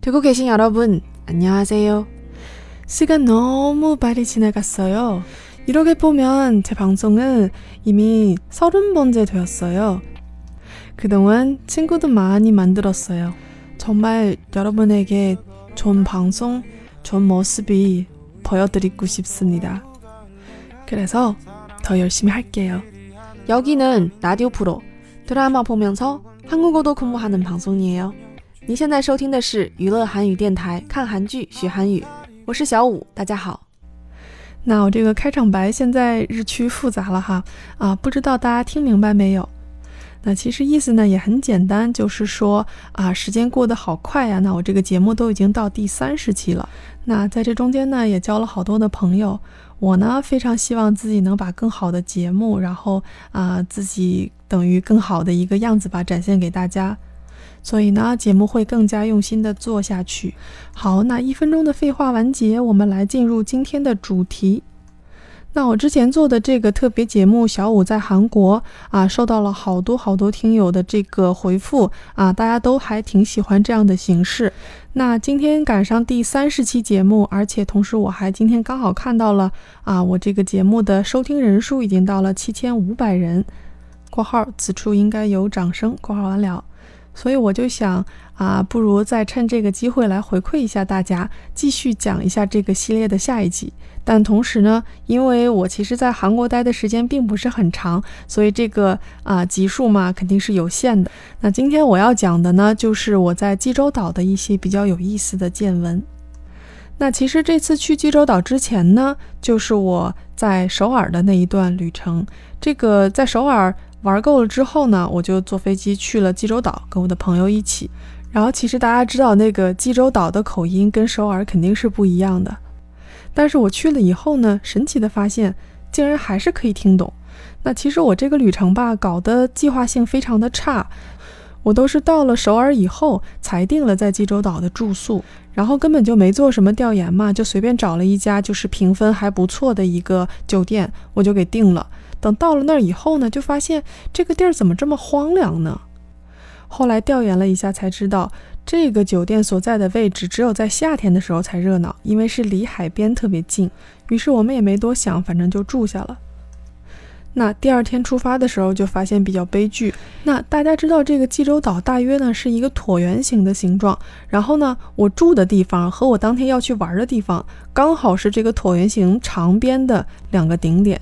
듣고 계신 여러분, 안녕하세요. 시간 너무 빨리 지나갔어요. 이렇게 보면 제 방송은 이미 서른 번째 되었어요. 그동안 친구도 많이 만들었어요. 정말 여러분에게 좋은 방송, 좋은 모습이 보여드리고 싶습니다. 그래서 더 열심히 할게요. 여기는 라디오 프로 드라마 보면서 한국어도 공부하는 방송이에요. 您现在收听的是娱乐韩语电台，看韩剧学韩语，我是小五，大家好。那我这个开场白现在日趋复杂了哈啊，不知道大家听明白没有？那其实意思呢也很简单，就是说啊，时间过得好快呀。那我这个节目都已经到第三十期了，那在这中间呢也交了好多的朋友。我呢非常希望自己能把更好的节目，然后啊自己等于更好的一个样子吧展现给大家。所以呢节目会更加用心的做下去。好，那一分钟的废话完结，我们来进入今天的主题。那我之前做的这个特别节目《小五在韩国》啊，受到了好多好多听友的这个回复啊，大家都还挺喜欢这样的形式。那今天赶上第三十期节目，而且同时我还今天刚好看到了啊，我这个节目的收听人数已经到了七千五百人。括号此处应该有掌声。括号完了。所以我就想啊，不如再趁这个机会来回馈一下大家，继续讲一下这个系列的下一集。但同时呢，因为我其实在韩国待的时间并不是很长，所以这个啊集数嘛肯定是有限的。那今天我要讲的呢，就是我在济州岛的一些比较有意思的见闻。那其实这次去济州岛之前呢，就是我在首尔的那一段旅程。这个在首尔玩够了之后呢，我就坐飞机去了济州岛，跟我的朋友一起。然后其实大家知道，那个济州岛的口音跟首尔肯定是不一样的。但是我去了以后呢，神奇的发现，竟然还是可以听懂。那其实我这个旅程吧，搞得计划性非常的差，我都是到了首尔以后才定了在济州岛的住宿，然后根本就没做什么调研嘛，就随便找了一家就是评分还不错的一个酒店，我就给定了。等到了那儿以后呢，就发现这个地儿怎么这么荒凉呢？后来调研了一下，才知道这个酒店所在的位置只有在夏天的时候才热闹，因为是离海边特别近。于是我们也没多想，反正就住下了。那第二天出发的时候，就发现比较悲剧。那大家知道，这个济州岛大约呢是一个椭圆形的形状，然后呢，我住的地方和我当天要去玩的地方，刚好是这个椭圆形长边的两个顶点。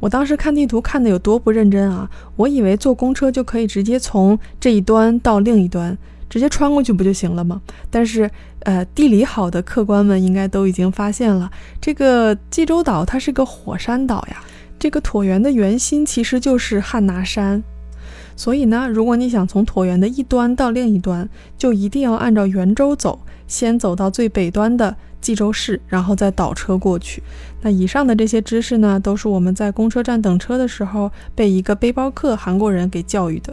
我当时看地图看的有多不认真啊！我以为坐公车就可以直接从这一端到另一端，直接穿过去不就行了吗？但是，呃，地理好的客官们应该都已经发现了，这个济州岛它是个火山岛呀。这个椭圆的圆心其实就是汉拿山，所以呢，如果你想从椭圆的一端到另一端，就一定要按照圆周走，先走到最北端的。济州市，然后再倒车过去。那以上的这些知识呢，都是我们在公车站等车的时候被一个背包客韩国人给教育的。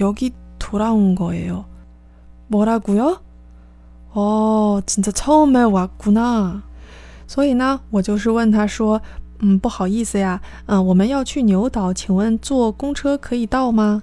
여기 돌아온 거예요. 뭐라고요? 어, 진짜 처음에 왔구나. 所以呢，我就是问他说，嗯，不好意思呀，嗯，我们要去牛岛，请问坐公车可以到吗？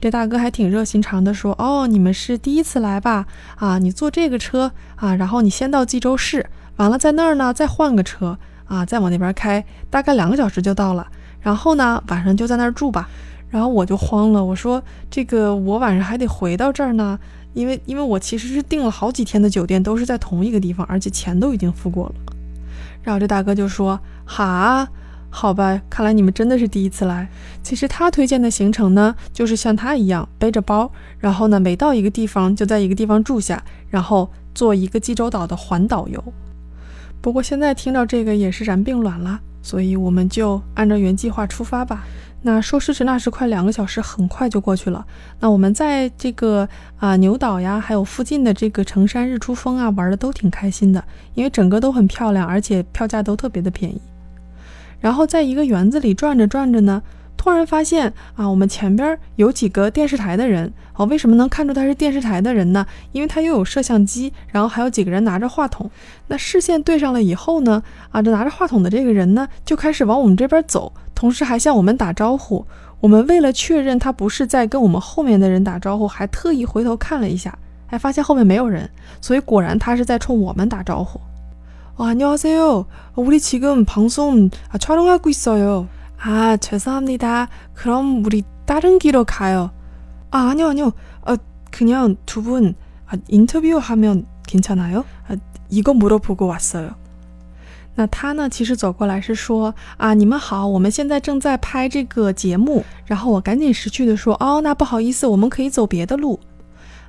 这大哥还挺热心肠的，说：“哦，你们是第一次来吧？啊，你坐这个车啊，然后你先到济州市，完了在那儿呢再换个车啊，再往那边开，大概两个小时就到了。然后呢，晚上就在那儿住吧。” 然后我就慌了，我说：“这个我晚上还得回到这儿呢，因为因为我其实是订了好几天的酒店，都是在同一个地方，而且钱都已经付过了。”然后这大哥就说：“哈。”好吧，看来你们真的是第一次来。其实他推荐的行程呢，就是像他一样背着包，然后呢，每到一个地方就在一个地方住下，然后做一个济州岛的环岛游。不过现在听到这个也是然并卵了，所以我们就按照原计划出发吧。那说时迟那时快，两个小时很快就过去了。那我们在这个啊牛岛呀，还有附近的这个城山日出峰啊，玩的都挺开心的，因为整个都很漂亮，而且票价都特别的便宜。然后在一个园子里转着转着呢。突然发现啊，我们前边有几个电视台的人哦。为什么能看出他是电视台的人呢？因为他又有摄像机，然后还有几个人拿着话筒。那视线对上了以后呢，啊，这拿着话筒的这个人呢，就开始往我们这边走，同时还向我们打招呼。我们为了确认他不是在跟我们后面的人打招呼，还特意回头看了一下，还发现后面没有人，所以果然他是在冲我们打招呼。안녕하세요우리지금방송촬영하고있어요 아, 죄송합니다. 그럼 우리 다른 길로 가요. 아, 아니요, 아니요. 아, 그냥 두 분, 아, 인터뷰하면 괜찮아요? 아, 이거 물어보고 왔어요. 那他呢，其实走过来是说啊，你们好，我们现在正在拍这个节目，然后我赶紧识趣的说，哦，那不好意思，我们可以走别的路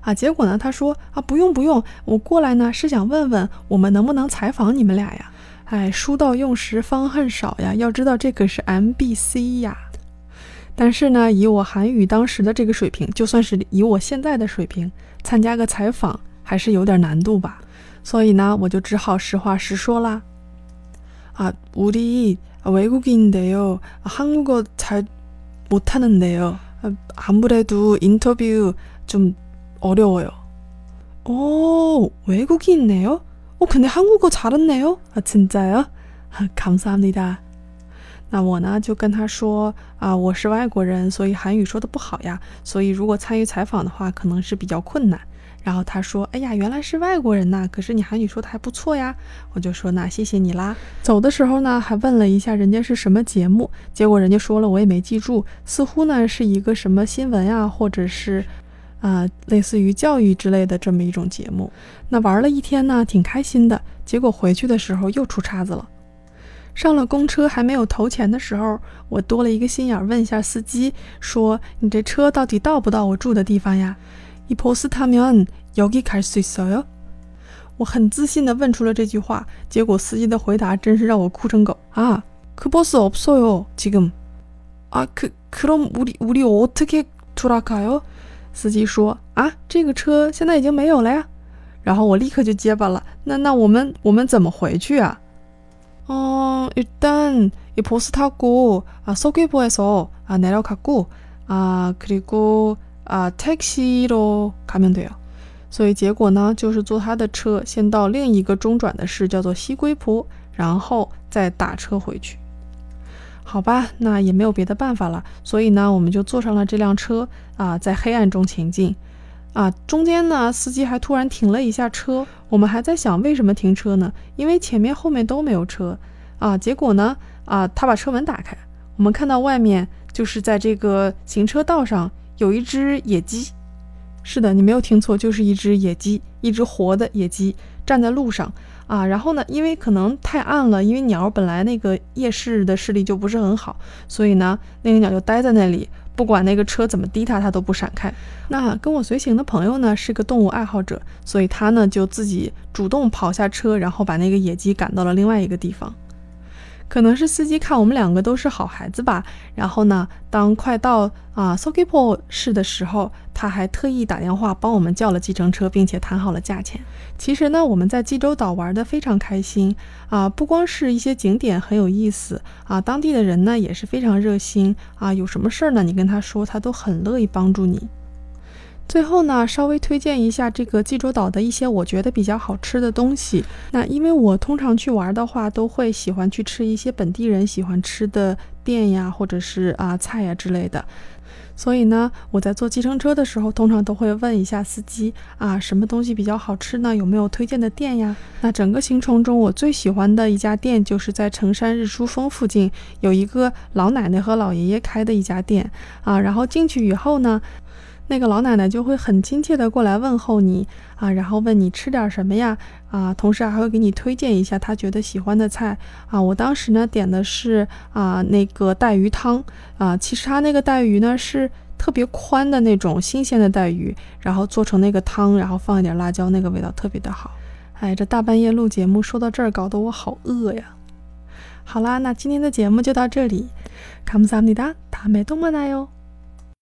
啊。结果呢，他说啊，不用不用，我过来呢是想问问，我们能不能采访你们俩呀？ 哎，书到用时方恨少呀，要知道这个是 MBC 呀。但是呢，以我韩语当时的这个水平，就算是以我现在的水平，参加个采访还是有点难度吧。所以呢，我就只好实话实说啦。啊，우리외국인데요한국어잘못하는데요아무래도인터뷰좀어려워요오외국인네요 我肯定韩国어 잘했네 요。 啊，真在哦，감사합니다那我呢就跟他说啊，我是外国人，所以韩语说的不好呀，所以如果参与采访的话，可能是比较困难。然后他说，哎呀，原来是外国人呐，可是你韩语说的还不错呀。我就说，那谢谢你啦。走的时候呢，还问了一下人家是什么节目，结果人家说了，我也没记住，似乎呢是一个什么新闻呀，或者是。 啊，类似于教育之类的这么一种节目，那玩了一天呢，挺开心的。结果回去的时候又出岔子了。上了公车还没有投钱的时候，我多了一个心眼，问一下司机说：“你这车到底到不到我住的地方呀？”이버스타면여기갈수있어 요？ 我很自信地问出了这句话，结果司机的回答真是让我哭成狗啊！그버스없어요지금아그그럼우리우리어떻게돌아가 요？ 司机说：“啊，这个车现在已经没有了呀。”然后我立刻就结巴了：“那那我们我们怎么回去啊？”哦，일단이버스타고아서귀포에서아내려가고아그리고아택시로가면돼요所以结果呢，就是坐他的车，先到另一个中转的市，叫做西归浦，然后再打车回去。 好吧，那也没有别的办法了，所以呢，我们就坐上了这辆车啊，在黑暗中前进。啊，中间呢，司机还突然停了一下车，我们还在想为什么停车呢？因为前面后面都没有车啊。结果呢，啊，他把车门打开，我们看到外面就是在这个行车道上有一只野鸡。是的，你没有听错，就是一只野鸡，一只活的野鸡站在路上。啊，然后呢，因为可能太暗了，因为鸟本来那个夜视的视力就不是很好，所以呢，那个鸟就待在那里，不管那个车怎么滴它，它都不闪开。那跟我随行的朋友呢，是个动物爱好者，所以他呢就自己主动跑下车，然后把那个野鸡赶到了另外一个地方。可能是司机看我们两个都是好孩子吧，然后呢，当快到啊 Sokipo 市的时候，他还特意打电话帮我们叫了计程车，并且谈好了价钱。其实呢，我们在济州岛玩的非常开心啊，不光是一些景点很有意思啊，当地的人呢也是非常热心啊，有什么事儿呢，你跟他说，他都很乐意帮助你。最后呢，稍微推荐一下这个济州岛的一些我觉得比较好吃的东西。那因为我通常去玩的话，都会喜欢去吃一些本地人喜欢吃的店呀，或者是啊菜呀之类的。所以呢，我在坐计程车的时候，通常都会问一下司机啊，什么东西比较好吃呢？有没有推荐的店呀？那整个行程中，我最喜欢的一家店就是在城山日出峰附近有一个老奶奶和老爷爷开的一家店啊。然后进去以后呢。那个老奶奶就会很亲切的过来问候你啊，然后问你吃点什么呀啊，同时还会给你推荐一下她觉得喜欢的菜啊。我当时呢点的是啊那个带鱼汤啊，其实它那个带鱼呢是特别宽的那种新鲜的带鱼，然后做成那个汤，然后放一点辣椒，那个味道特别的好。哎，这大半夜录节目，说到这儿搞得我好饿呀。 好啦，那今天的节目就到这里。감사합니다。다음에또만나요。